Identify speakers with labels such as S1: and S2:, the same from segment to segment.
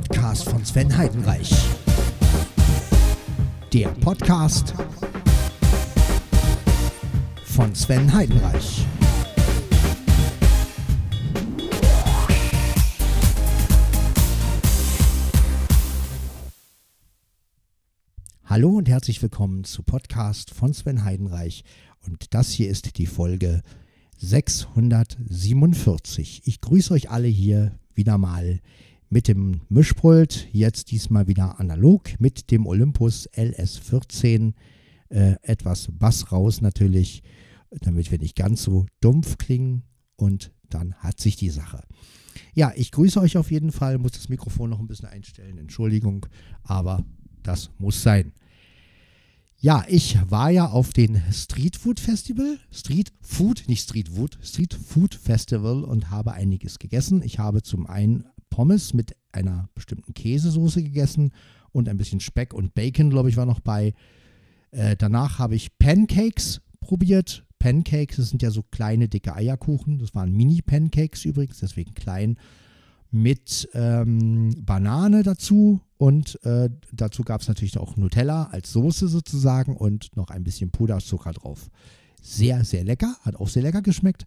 S1: Podcast von Sven Heidenreich. Der Podcast von Sven Heidenreich. Hallo und herzlich willkommen zu Podcast von Sven Heidenreich. Und das hier ist die Folge 647. Ich grüße euch alle hier wieder mal mit dem Mischpult, jetzt diesmal wieder analog mit dem Olympus LS14. Äh, etwas Bass raus natürlich, damit wir nicht ganz so dumpf klingen und dann hat sich die Sache. Ja, ich grüße euch auf jeden Fall, muss das Mikrofon noch ein bisschen einstellen, Entschuldigung, aber das muss sein. Ja, ich war ja auf den Street Food Festival, Street Food, nicht Street Food, Street Food Festival und habe einiges gegessen. Ich habe zum einen Pommes mit einer bestimmten Käsesoße gegessen und ein bisschen Speck und Bacon, glaube ich, war noch bei. Äh, danach habe ich Pancakes probiert. Pancakes, das sind ja so kleine, dicke Eierkuchen. Das waren Mini-Pancakes übrigens, deswegen klein. Mit ähm, Banane dazu und äh, dazu gab es natürlich auch Nutella als Soße sozusagen und noch ein bisschen Puderzucker drauf. Sehr, sehr lecker, hat auch sehr lecker geschmeckt.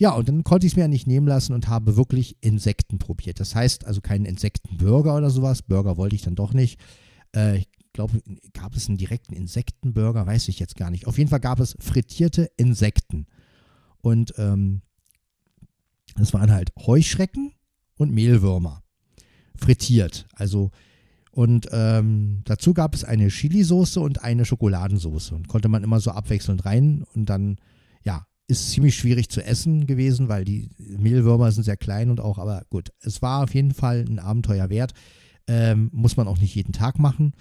S1: Ja, und dann konnte ich es mir ja nicht nehmen lassen und habe wirklich Insekten probiert. Das heißt also keinen Insektenburger oder sowas. Burger wollte ich dann doch nicht. Äh, ich glaube, gab es einen direkten Insektenburger, weiß ich jetzt gar nicht. Auf jeden Fall gab es frittierte Insekten. Und ähm, das waren halt Heuschrecken und Mehlwürmer. Frittiert. Also, und ähm, dazu gab es eine Chili-Soße und eine Schokoladensoße. Und konnte man immer so abwechselnd rein und dann, ist ziemlich schwierig zu essen gewesen, weil die Mehlwürmer sind sehr klein und auch, aber gut, es war auf jeden Fall ein Abenteuer wert. Ähm, muss man auch nicht jeden Tag machen.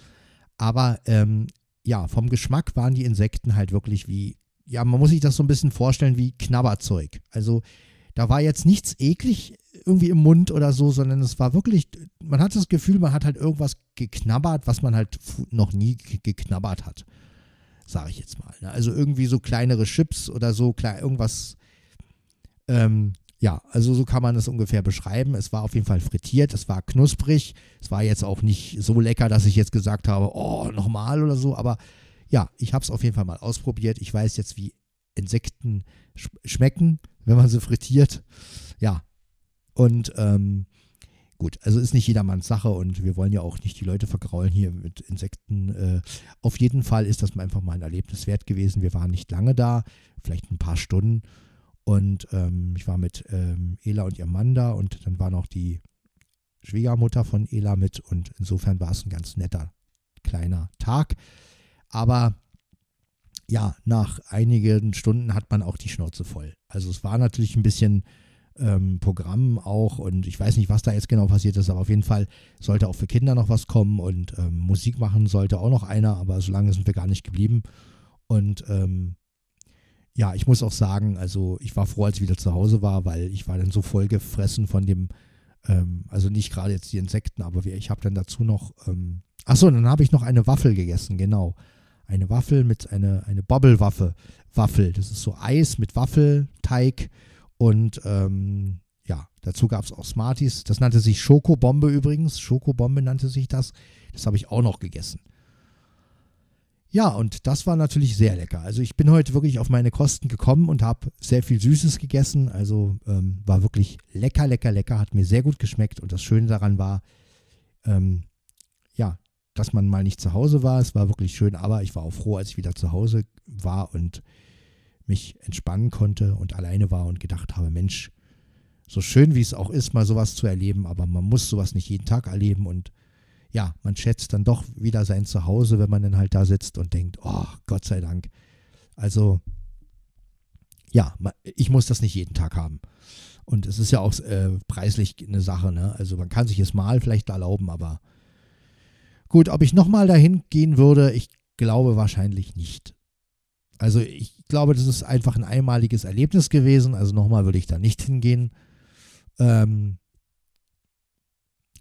S1: Aber ähm, ja, vom Geschmack waren die Insekten halt wirklich wie, ja, man muss sich das so ein bisschen vorstellen wie Knabberzeug. Also da war jetzt nichts eklig irgendwie im Mund oder so, sondern es war wirklich, man hat das Gefühl, man hat halt irgendwas geknabbert, was man halt noch nie geknabbert hat sage ich jetzt mal. Ne? Also irgendwie so kleinere Chips oder so, klar, irgendwas. Ähm, ja, also so kann man es ungefähr beschreiben. Es war auf jeden Fall frittiert, es war knusprig, es war jetzt auch nicht so lecker, dass ich jetzt gesagt habe, oh, nochmal oder so, aber ja, ich habe es auf jeden Fall mal ausprobiert. Ich weiß jetzt, wie Insekten sch schmecken, wenn man sie frittiert. Ja, und ähm, Gut, also ist nicht jedermanns Sache und wir wollen ja auch nicht die Leute vergraulen hier mit Insekten. Äh, auf jeden Fall ist das einfach mal ein Erlebnis wert gewesen. Wir waren nicht lange da, vielleicht ein paar Stunden. Und ähm, ich war mit ähm, Ela und ihrem Mann da und dann war noch die Schwiegermutter von Ela mit und insofern war es ein ganz netter kleiner Tag. Aber ja, nach einigen Stunden hat man auch die Schnauze voll. Also es war natürlich ein bisschen ähm, Programm auch und ich weiß nicht, was da jetzt genau passiert ist, aber auf jeden Fall sollte auch für Kinder noch was kommen und ähm, Musik machen sollte auch noch einer, aber so lange sind wir gar nicht geblieben. Und ähm, ja, ich muss auch sagen, also ich war froh, als ich wieder zu Hause war, weil ich war dann so voll gefressen von dem, ähm, also nicht gerade jetzt die Insekten, aber ich habe dann dazu noch, ähm, achso, dann habe ich noch eine Waffel gegessen, genau. Eine Waffel mit einer eine Bobble-Waffe, Waffel. Das ist so Eis mit Waffelteig und ähm, ja, dazu gab es auch Smarties. Das nannte sich Schokobombe übrigens. Schokobombe nannte sich das. Das habe ich auch noch gegessen. Ja, und das war natürlich sehr lecker. Also ich bin heute wirklich auf meine Kosten gekommen und habe sehr viel Süßes gegessen. Also ähm, war wirklich lecker, lecker, lecker. Hat mir sehr gut geschmeckt. Und das Schöne daran war, ähm, ja, dass man mal nicht zu Hause war. Es war wirklich schön, aber ich war auch froh, als ich wieder zu Hause war und mich entspannen konnte und alleine war und gedacht habe, Mensch, so schön wie es auch ist, mal sowas zu erleben, aber man muss sowas nicht jeden Tag erleben und ja, man schätzt dann doch wieder sein Zuhause, wenn man dann halt da sitzt und denkt, oh, Gott sei Dank. Also, ja, ich muss das nicht jeden Tag haben. Und es ist ja auch äh, preislich eine Sache, ne? Also man kann sich es mal vielleicht erlauben, aber gut, ob ich nochmal dahin gehen würde, ich glaube wahrscheinlich nicht. Also ich glaube, das ist einfach ein einmaliges Erlebnis gewesen. Also nochmal würde ich da nicht hingehen. Ähm,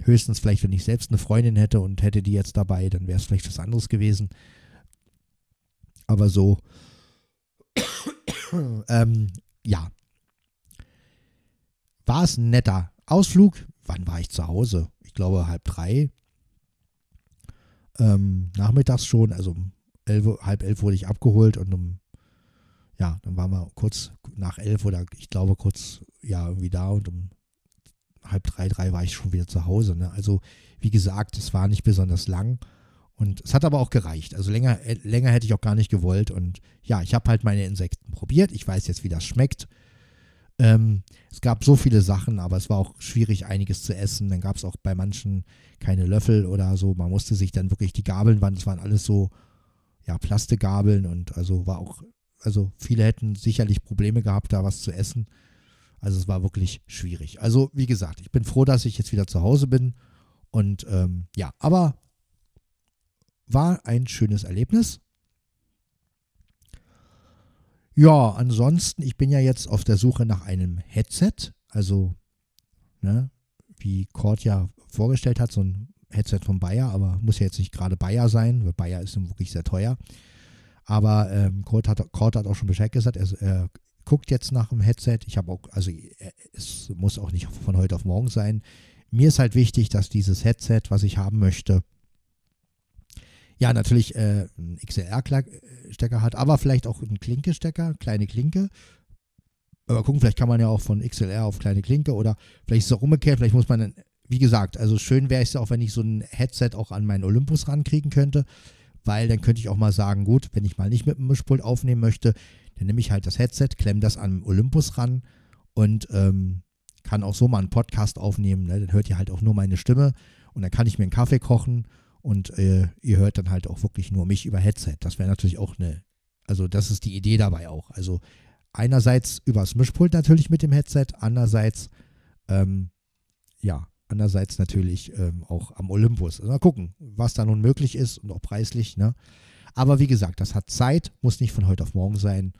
S1: höchstens vielleicht, wenn ich selbst eine Freundin hätte und hätte die jetzt dabei, dann wäre es vielleicht was anderes gewesen. Aber so, ähm, ja. War es ein netter Ausflug? Wann war ich zu Hause? Ich glaube, halb drei. Ähm, nachmittags schon, also um elf, halb elf wurde ich abgeholt und um, ja, dann waren wir kurz nach elf oder ich glaube kurz, ja, irgendwie da und um halb drei, drei war ich schon wieder zu Hause. Ne? Also, wie gesagt, es war nicht besonders lang. Und es hat aber auch gereicht. Also länger, äh, länger hätte ich auch gar nicht gewollt. Und ja, ich habe halt meine Insekten probiert. Ich weiß jetzt, wie das schmeckt. Ähm, es gab so viele Sachen, aber es war auch schwierig, einiges zu essen. Dann gab es auch bei manchen keine Löffel oder so. Man musste sich dann wirklich die Gabeln waren, es waren alles so, ja, Plastikgabeln und also war auch, also viele hätten sicherlich Probleme gehabt, da was zu essen. Also es war wirklich schwierig. Also wie gesagt, ich bin froh, dass ich jetzt wieder zu Hause bin. Und ähm, ja, aber war ein schönes Erlebnis. Ja, ansonsten, ich bin ja jetzt auf der Suche nach einem Headset. Also, ne, wie Cord ja vorgestellt hat, so ein Headset von Bayer, aber muss ja jetzt nicht gerade Bayer sein, weil Bayer ist wirklich sehr teuer. Aber ähm, Cord, hat, Cord hat auch schon Bescheid gesagt, er, er guckt jetzt nach einem Headset. Ich habe auch, also es muss auch nicht von heute auf morgen sein. Mir ist halt wichtig, dass dieses Headset, was ich haben möchte, ja, natürlich äh, einen XLR-Stecker hat, aber vielleicht auch einen Klinke-Stecker, kleine Klinke. Aber gucken, vielleicht kann man ja auch von XLR auf kleine Klinke oder vielleicht ist es auch umgekehrt, vielleicht muss man, dann, wie gesagt, also schön wäre es ja auch, wenn ich so ein Headset auch an meinen Olympus rankriegen könnte, weil dann könnte ich auch mal sagen, gut, wenn ich mal nicht mit dem Mischpult aufnehmen möchte, dann nehme ich halt das Headset, klemme das an Olympus ran und ähm, kann auch so mal einen Podcast aufnehmen. Ne? Dann hört ihr halt auch nur meine Stimme und dann kann ich mir einen Kaffee kochen und äh, ihr hört dann halt auch wirklich nur mich über Headset. Das wäre natürlich auch eine, also das ist die Idee dabei auch. Also einerseits übers Mischpult natürlich mit dem Headset, andererseits, ähm, ja, andererseits natürlich ähm, auch am Olympus. Also mal gucken, was da nun möglich ist und auch preislich, ne? Aber wie gesagt, das hat Zeit, muss nicht von heute auf morgen sein.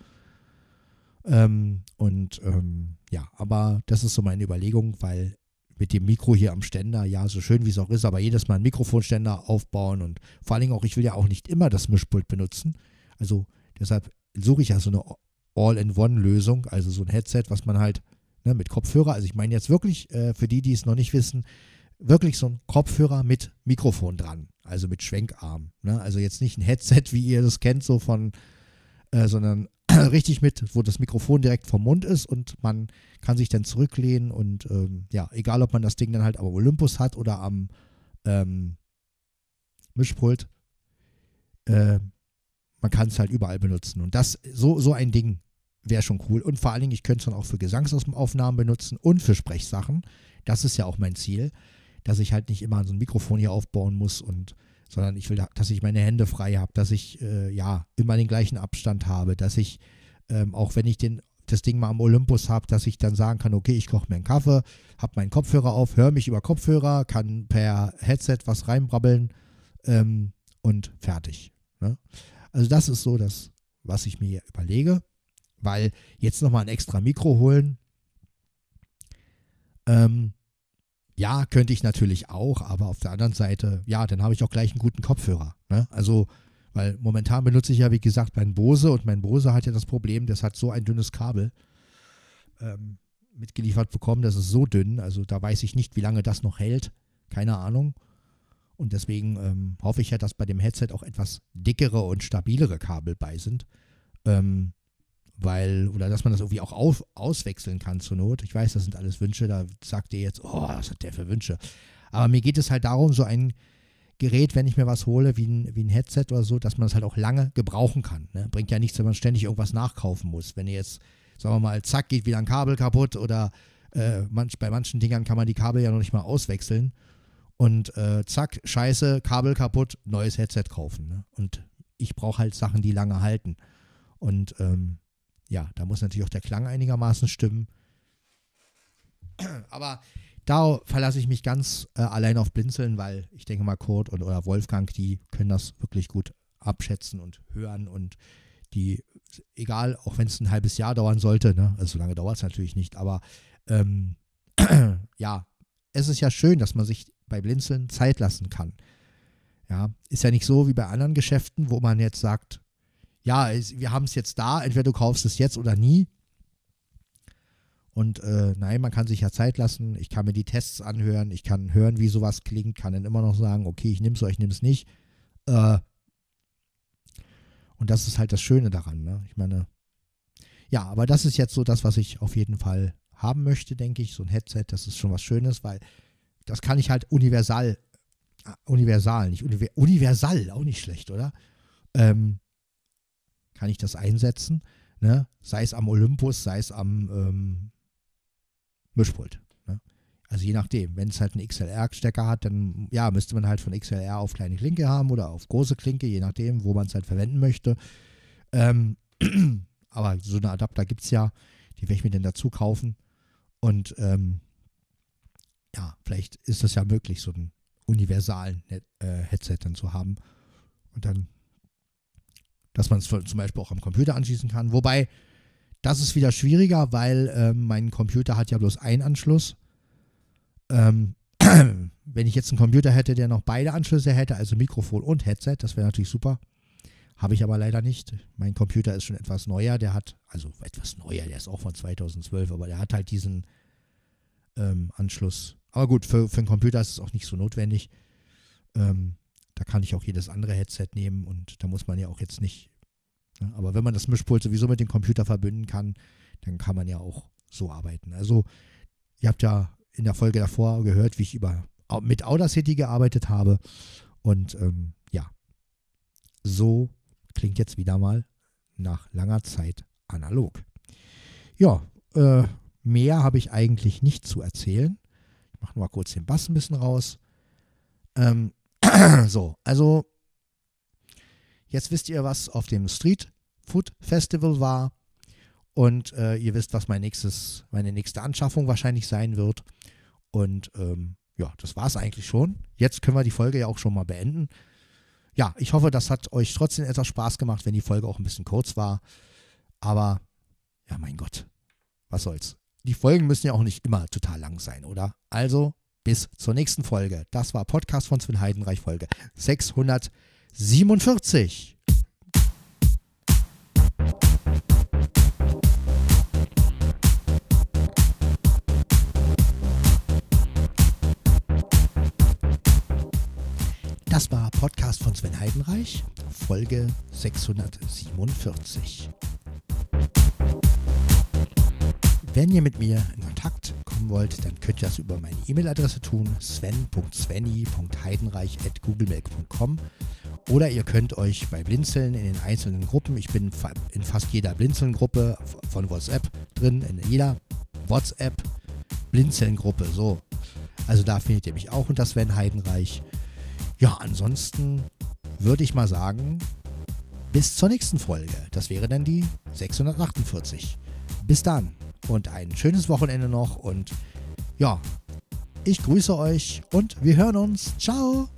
S1: Ähm, und ähm, ja, aber das ist so meine Überlegung, weil mit dem Mikro hier am Ständer, ja, so schön wie es auch ist, aber jedes Mal einen Mikrofonständer aufbauen und vor allen Dingen auch, ich will ja auch nicht immer das Mischpult benutzen. Also deshalb suche ich ja so eine All-in-One-Lösung, also so ein Headset, was man halt ne, mit Kopfhörer, also ich meine jetzt wirklich, äh, für die, die es noch nicht wissen, wirklich so ein Kopfhörer mit Mikrofon dran, also mit Schwenkarm. Ne? Also jetzt nicht ein Headset, wie ihr das kennt, so von, äh, sondern richtig mit, wo das Mikrofon direkt vom Mund ist und man kann sich dann zurücklehnen und ähm, ja, egal ob man das Ding dann halt am Olympus hat oder am ähm, Mischpult, äh, man kann es halt überall benutzen. Und das, so, so ein Ding wäre schon cool. Und vor allen Dingen, ich könnte es dann auch für Gesangsaufnahmen benutzen und für Sprechsachen. Das ist ja auch mein Ziel, dass ich halt nicht immer so ein Mikrofon hier aufbauen muss und sondern ich will, dass ich meine Hände frei habe, dass ich äh, ja immer den gleichen Abstand habe, dass ich ähm, auch wenn ich den, das Ding mal am Olympus habe, dass ich dann sagen kann, okay, ich koche mir einen Kaffee, habe meinen Kopfhörer auf, höre mich über Kopfhörer, kann per Headset was reinbrabbeln ähm, und fertig. Ne? Also das ist so das, was ich mir überlege, weil jetzt nochmal ein extra Mikro holen, ähm, ja, könnte ich natürlich auch, aber auf der anderen Seite, ja, dann habe ich auch gleich einen guten Kopfhörer. Ne? Also, weil momentan benutze ich ja, wie gesagt, meinen Bose und mein Bose hat ja das Problem, das hat so ein dünnes Kabel ähm, mitgeliefert bekommen, das ist so dünn, also da weiß ich nicht, wie lange das noch hält. Keine Ahnung. Und deswegen ähm, hoffe ich ja, dass bei dem Headset auch etwas dickere und stabilere Kabel bei sind. Ähm, weil, oder dass man das irgendwie auch auf, auswechseln kann zur Not. Ich weiß, das sind alles Wünsche, da sagt ihr jetzt, oh, was hat der für Wünsche. Aber mir geht es halt darum, so ein Gerät, wenn ich mir was hole, wie ein, wie ein Headset oder so, dass man es halt auch lange gebrauchen kann. Ne? Bringt ja nichts, wenn man ständig irgendwas nachkaufen muss. Wenn ihr jetzt, sagen wir mal, zack, geht wieder ein Kabel kaputt oder äh, manch, bei manchen Dingern kann man die Kabel ja noch nicht mal auswechseln. Und äh, zack, scheiße, Kabel kaputt, neues Headset kaufen. Ne? Und ich brauche halt Sachen, die lange halten. Und ähm, ja, da muss natürlich auch der Klang einigermaßen stimmen. Aber da verlasse ich mich ganz äh, allein auf Blinzeln, weil ich denke mal, Kurt und oder Wolfgang, die können das wirklich gut abschätzen und hören und die, egal, auch wenn es ein halbes Jahr dauern sollte, ne, also so lange dauert es natürlich nicht, aber ähm, ja, es ist ja schön, dass man sich bei Blinzeln Zeit lassen kann. Ja, ist ja nicht so wie bei anderen Geschäften, wo man jetzt sagt, ja, wir haben es jetzt da, entweder du kaufst es jetzt oder nie. Und äh, nein, man kann sich ja Zeit lassen. Ich kann mir die Tests anhören. Ich kann hören, wie sowas klingt. Kann dann immer noch sagen, okay, ich nehme es oder ich nehme es nicht. Äh, und das ist halt das Schöne daran. Ne? Ich meine, ja, aber das ist jetzt so das, was ich auf jeden Fall haben möchte, denke ich. So ein Headset, das ist schon was Schönes, weil das kann ich halt universal, äh, universal, nicht univer, universal, auch nicht schlecht, oder? Ähm, kann ich das einsetzen, ne? sei es am Olympus, sei es am ähm, Mischpult. Ne? Also je nachdem, wenn es halt einen XLR-Stecker hat, dann ja, müsste man halt von XLR auf kleine Klinke haben oder auf große Klinke, je nachdem, wo man es halt verwenden möchte. Ähm, aber so eine Adapter gibt es ja, die werde ich mir dann dazu kaufen. Und ähm, ja, vielleicht ist das ja möglich, so einen universalen äh, Headset dann zu haben. Und dann, dass man es zum Beispiel auch am Computer anschließen kann. Wobei, das ist wieder schwieriger, weil ähm, mein Computer hat ja bloß einen Anschluss. Ähm, wenn ich jetzt einen Computer hätte, der noch beide Anschlüsse hätte, also Mikrofon und Headset, das wäre natürlich super. Habe ich aber leider nicht. Mein Computer ist schon etwas neuer. Der hat, also etwas neuer, der ist auch von 2012, aber der hat halt diesen ähm, Anschluss. Aber gut, für, für einen Computer ist es auch nicht so notwendig. Ähm, da kann ich auch jedes andere Headset nehmen und da muss man ja auch jetzt nicht. Ne? Aber wenn man das Mischpult sowieso mit dem Computer verbünden kann, dann kann man ja auch so arbeiten. Also, ihr habt ja in der Folge davor gehört, wie ich über, mit Audacity gearbeitet habe. Und ähm, ja, so klingt jetzt wieder mal nach langer Zeit analog. Ja, äh, mehr habe ich eigentlich nicht zu erzählen. Ich mache mal kurz den Bass ein bisschen raus. Ähm, so, also jetzt wisst ihr, was auf dem Street Food Festival war. Und äh, ihr wisst, was mein nächstes, meine nächste Anschaffung wahrscheinlich sein wird. Und ähm, ja, das war es eigentlich schon. Jetzt können wir die Folge ja auch schon mal beenden. Ja, ich hoffe, das hat euch trotzdem etwas Spaß gemacht, wenn die Folge auch ein bisschen kurz war. Aber ja, mein Gott, was soll's. Die Folgen müssen ja auch nicht immer total lang sein, oder? Also bis zur nächsten Folge. Das war Podcast von Sven Heidenreich, Folge 647. Das war Podcast von Sven Heidenreich, Folge 647. Wenn ihr mit mir in Kontakt kommen wollt, dann könnt ihr das über meine E-Mail-Adresse tun, sven.svenny.heidenreich.googlemail.com oder ihr könnt euch bei Blinzeln in den einzelnen Gruppen, ich bin in fast jeder Blinzeln-Gruppe von WhatsApp drin, in jeder WhatsApp Blinzeln-Gruppe, so. Also da findet ihr mich auch unter Sven Heidenreich. Ja, ansonsten würde ich mal sagen, bis zur nächsten Folge. Das wäre dann die 648. Bis dann und ein schönes Wochenende noch. Und ja, ich grüße euch und wir hören uns. Ciao.